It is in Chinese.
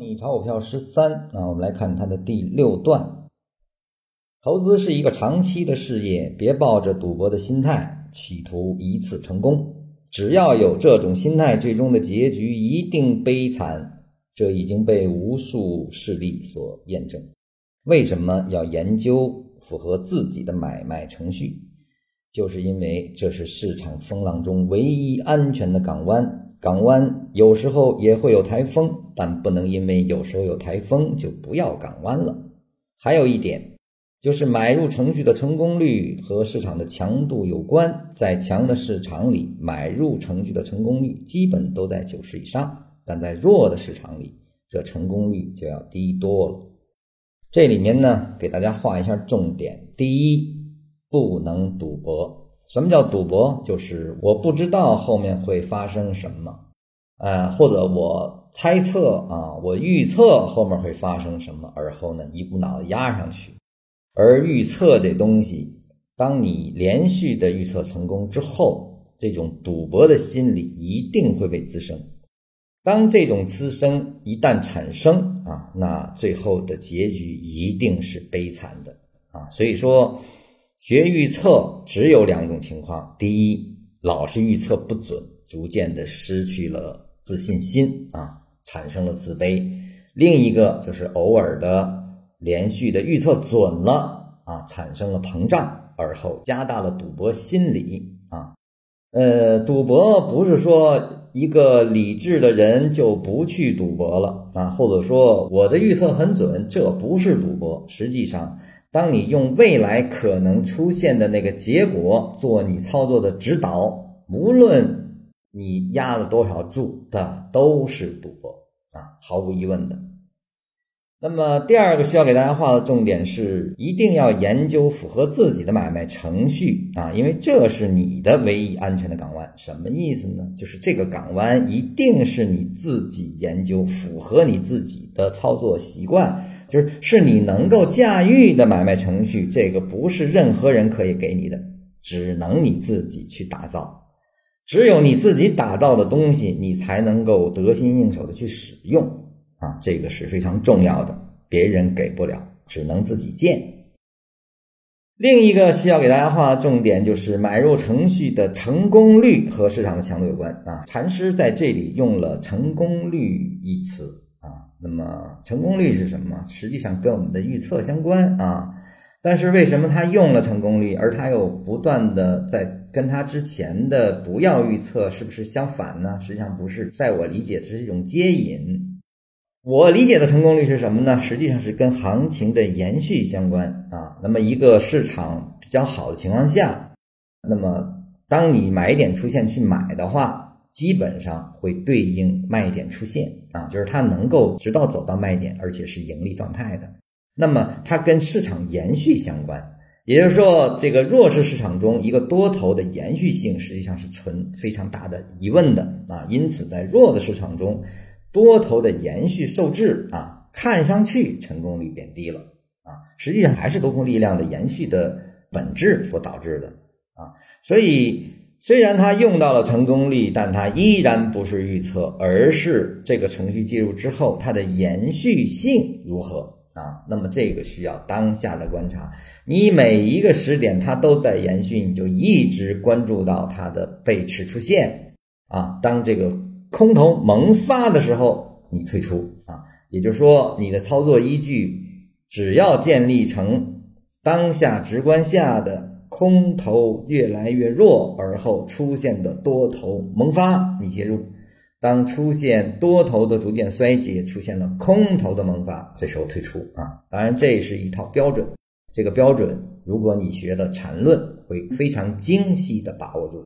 你炒股票十三啊，我们来看它的第六段。投资是一个长期的事业，别抱着赌博的心态，企图一次成功。只要有这种心态，最终的结局一定悲惨。这已经被无数事例所验证。为什么要研究符合自己的买卖程序？就是因为这是市场风浪中唯一安全的港湾。港湾有时候也会有台风，但不能因为有时候有台风就不要港湾了。还有一点，就是买入程序的成功率和市场的强度有关。在强的市场里，买入程序的成功率基本都在九十以上；但在弱的市场里，这成功率就要低多了。这里面呢，给大家画一下重点：第一，不能赌博。什么叫赌博？就是我不知道后面会发生什么，呃，或者我猜测啊，我预测后面会发生什么，而后呢一股脑的压上去。而预测这东西，当你连续的预测成功之后，这种赌博的心理一定会被滋生。当这种滋生一旦产生啊，那最后的结局一定是悲惨的啊。所以说。学预测只有两种情况：第一，老是预测不准，逐渐的失去了自信心啊，产生了自卑；另一个就是偶尔的连续的预测准了啊，产生了膨胀，而后加大了赌博心理啊。呃，赌博不是说一个理智的人就不去赌博了啊，或者说我的预测很准，这不是赌博，实际上。当你用未来可能出现的那个结果做你操作的指导，无论你压了多少注，的都是赌博啊，毫无疑问的。那么第二个需要给大家画的重点是，一定要研究符合自己的买卖程序啊，因为这是你的唯一安全的港湾。什么意思呢？就是这个港湾一定是你自己研究，符合你自己的操作习惯。就是是你能够驾驭的买卖程序，这个不是任何人可以给你的，只能你自己去打造。只有你自己打造的东西，你才能够得心应手的去使用啊，这个是非常重要的，别人给不了，只能自己建。另一个需要给大家画的重点就是买入程序的成功率和市场的强度有关啊。禅师在这里用了“成功率”一词。那么成功率是什么？实际上跟我们的预测相关啊。但是为什么他用了成功率，而他又不断的在跟他之前的不要预测是不是相反呢？实际上不是，在我理解，这是一种接引。我理解的成功率是什么呢？实际上是跟行情的延续相关啊。那么一个市场比较好的情况下，那么当你买点出现去买的话。基本上会对应卖点出现啊，就是它能够直到走到卖点，而且是盈利状态的。那么它跟市场延续相关，也就是说，这个弱势市场中一个多头的延续性实际上是存非常大的疑问的啊。因此，在弱的市场中，多头的延续受制啊，看上去成功率变低了啊，实际上还是多空力量的延续的本质所导致的啊，所以。虽然它用到了成功率，但它依然不是预测，而是这个程序介入之后它的延续性如何啊？那么这个需要当下的观察，你每一个时点它都在延续，你就一直关注到它的背驰出现啊。当这个空头萌发的时候，你退出啊。也就是说，你的操作依据只要建立成当下直观下的。空头越来越弱，而后出现的多头萌发，你介入；当出现多头的逐渐衰竭，出现了空头的萌发，这时候退出啊。当然，这是一套标准，这个标准如果你学了缠论，会非常精细的把握住。